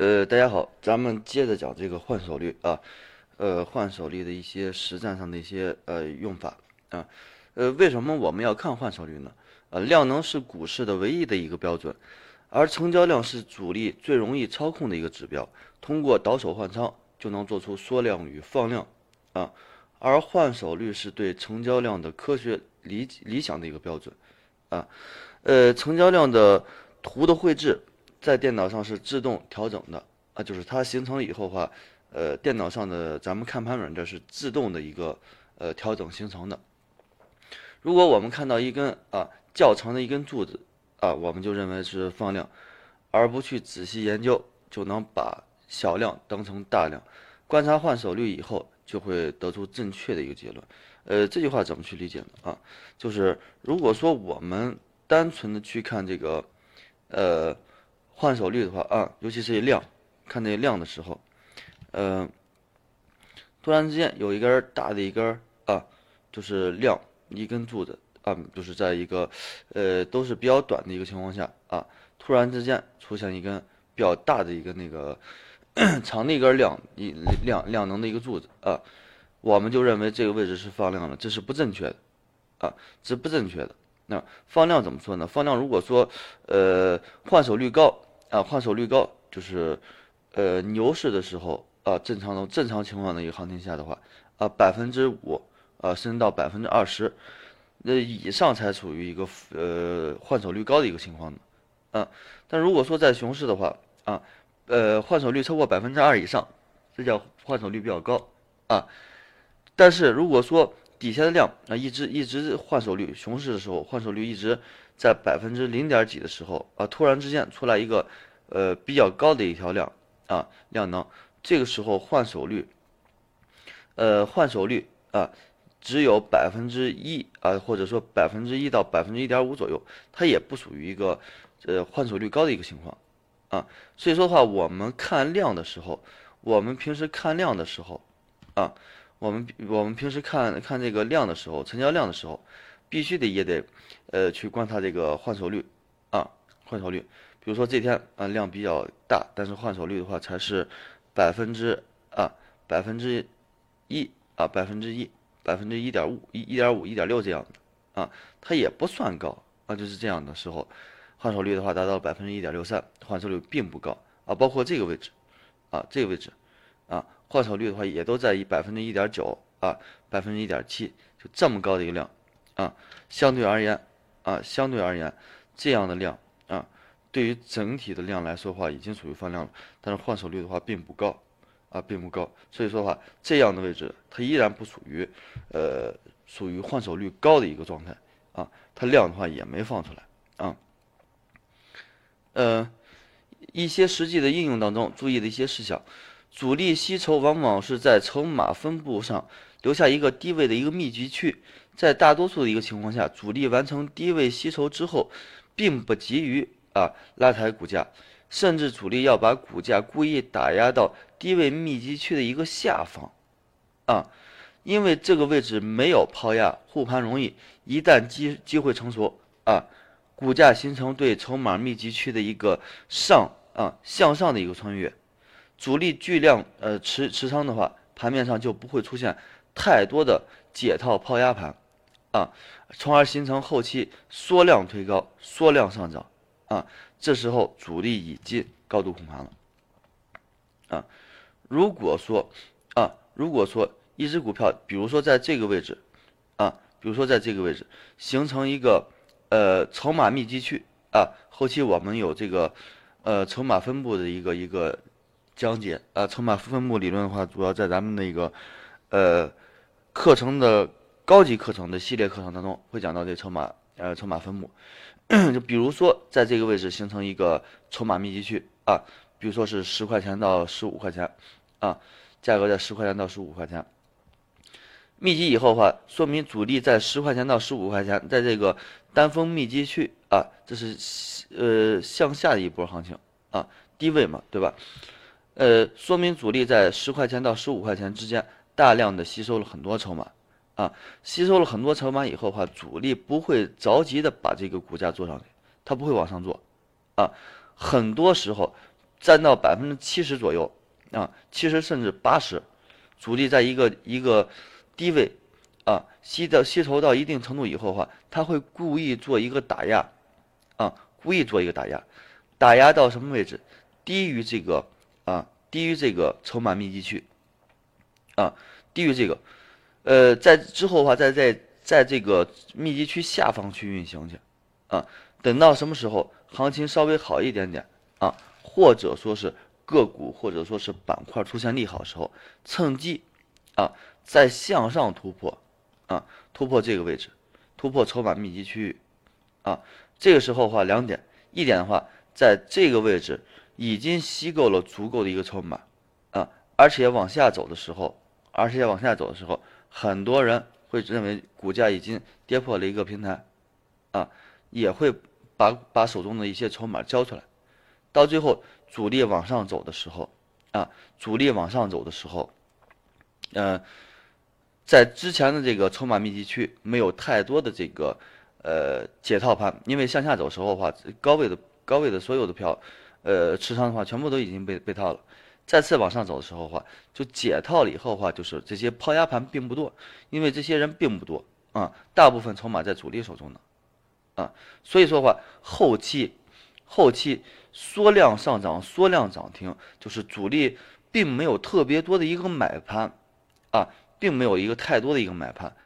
呃，大家好，咱们接着讲这个换手率啊，呃，换手率的一些实战上的一些呃用法啊，呃，为什么我们要看换手率呢？呃，量能是股市的唯一的一个标准，而成交量是主力最容易操控的一个指标，通过倒手换仓就能做出缩量与放量啊，而换手率是对成交量的科学理理想的一个标准啊，呃，成交量的图的绘制。在电脑上是自动调整的啊，就是它形成以后的话，呃，电脑上的咱们看盘软件是自动的一个呃调整形成的。如果我们看到一根啊较长的一根柱子啊，我们就认为是放量，而不去仔细研究，就能把小量当成大量。观察换手率以后，就会得出正确的一个结论。呃，这句话怎么去理解呢？啊，就是如果说我们单纯的去看这个，呃。换手率的话啊，尤其是量，看这量的时候，呃，突然之间有一根大的一根啊，就是量一根柱子啊，就是在一个呃都是比较短的一个情况下啊，突然之间出现一根比较大的一个那个 长的一根量一量量能的一个柱子啊，我们就认为这个位置是放量了，这是不正确的啊，这是不正确的。那放量怎么说呢？放量如果说呃换手率高。啊，换手率高就是，呃，牛市的时候啊，正常的正常情况的一个行情下的话，啊，百分之五啊，升到百分之二十，那以上才处于一个呃换手率高的一个情况呢，啊，但如果说在熊市的话，啊，呃，换手率超过百分之二以上，这叫换手率比较高啊，但是如果说底下的量啊一直一直换手率，熊市的时候换手率一直。在百分之零点几的时候啊，突然之间出来一个，呃，比较高的一条量啊，量能，这个时候换手率，呃，换手率啊，只有百分之一啊，或者说百分之一到百分之一点五左右，它也不属于一个呃换手率高的一个情况啊。所以说的话，我们看量的时候，我们平时看量的时候啊，我们我们平时看看这个量的时候，成交量的时候。必须得也得，呃，去观察这个换手率，啊，换手率。比如说这天啊量比较大，但是换手率的话才是百分之啊百分之一啊百分之一百分之一点五一一点五一点六这样的啊，它也不算高啊，就是这样的时候，换手率的话达到百分之一点六三，换手率并不高啊。包括这个位置，啊这个位置，啊换手率的话也都在一百分之一点九啊百分之一点七，就这么高的一个量。啊，相对而言，啊，相对而言，这样的量啊，对于整体的量来说的话，已经属于放量了。但是换手率的话并不高，啊，并不高。所以说的话，这样的位置它依然不属于，呃，属于换手率高的一个状态啊。它量的话也没放出来啊。呃，一些实际的应用当中注意的一些事项，主力吸筹往往是在筹码分布上留下一个低位的一个密集区。在大多数的一个情况下，主力完成低位吸筹之后，并不急于啊拉抬股价，甚至主力要把股价故意打压到低位密集区的一个下方，啊，因为这个位置没有抛压，护盘容易。一旦机机会成熟啊，股价形成对筹码密集区的一个上啊向上的一个穿越，主力巨量呃持持仓的话，盘面上就不会出现太多的解套抛压盘。啊，从而形成后期缩量推高、缩量上涨，啊，这时候主力已经高度控盘了，啊，如果说，啊，如果说一只股票，比如说在这个位置，啊，比如说在这个位置形成一个呃筹码密集区，啊，后期我们有这个呃筹码分布的一个一个讲解，啊，筹码分布理论的话，主要在咱们那个呃课程的。高级课程的系列课程当中会讲到这筹码，呃，筹码分布，就比如说在这个位置形成一个筹码密集区啊，比如说是十块钱到十五块钱，啊，价格在十块钱到十五块钱，密集以后的话，说明主力在十块钱到十五块钱，在这个单峰密集区啊，这是呃向下的一波行情啊，低位嘛，对吧？呃，说明主力在十块钱到十五块钱之间大量的吸收了很多筹码。啊，吸收了很多筹码以后的话，主力不会着急的把这个股价做上去，它不会往上做，啊，很多时候，占到百分之七十左右啊，七十甚至八十，主力在一个一个低位啊吸到吸筹到一定程度以后的话，他会故意做一个打压啊，故意做一个打压，打压到什么位置？低于这个啊，低于这个筹码密集区啊，低于这个，呃，在之后的话，再在在这个密集区下方去运行去啊，等到什么时候行情稍微好一点点啊，或者说是个股或者说是板块出现利好的时候，趁机啊再向上突破啊，突破这个位置，突破筹码密集区域啊，这个时候的话两点，一点的话，在这个位置。已经吸够了足够的一个筹码，啊，而且往下走的时候，而且往下走的时候，很多人会认为股价已经跌破了一个平台，啊，也会把把手中的一些筹码交出来，到最后主力往上走的时候，啊，主力往上走的时候，嗯，在之前的这个筹码密集区没有太多的这个呃解套盘，因为向下走时候的话，高位的高位的所有的票。呃，持仓的话，全部都已经被被套了。再次往上走的时候话，就解套了以后的话，就是这些抛压盘并不多，因为这些人并不多啊，大部分筹码在主力手中呢，啊，所以说的话，后期后期缩量上涨、缩量涨停，就是主力并没有特别多的一个买盘，啊，并没有一个太多的一个买盘。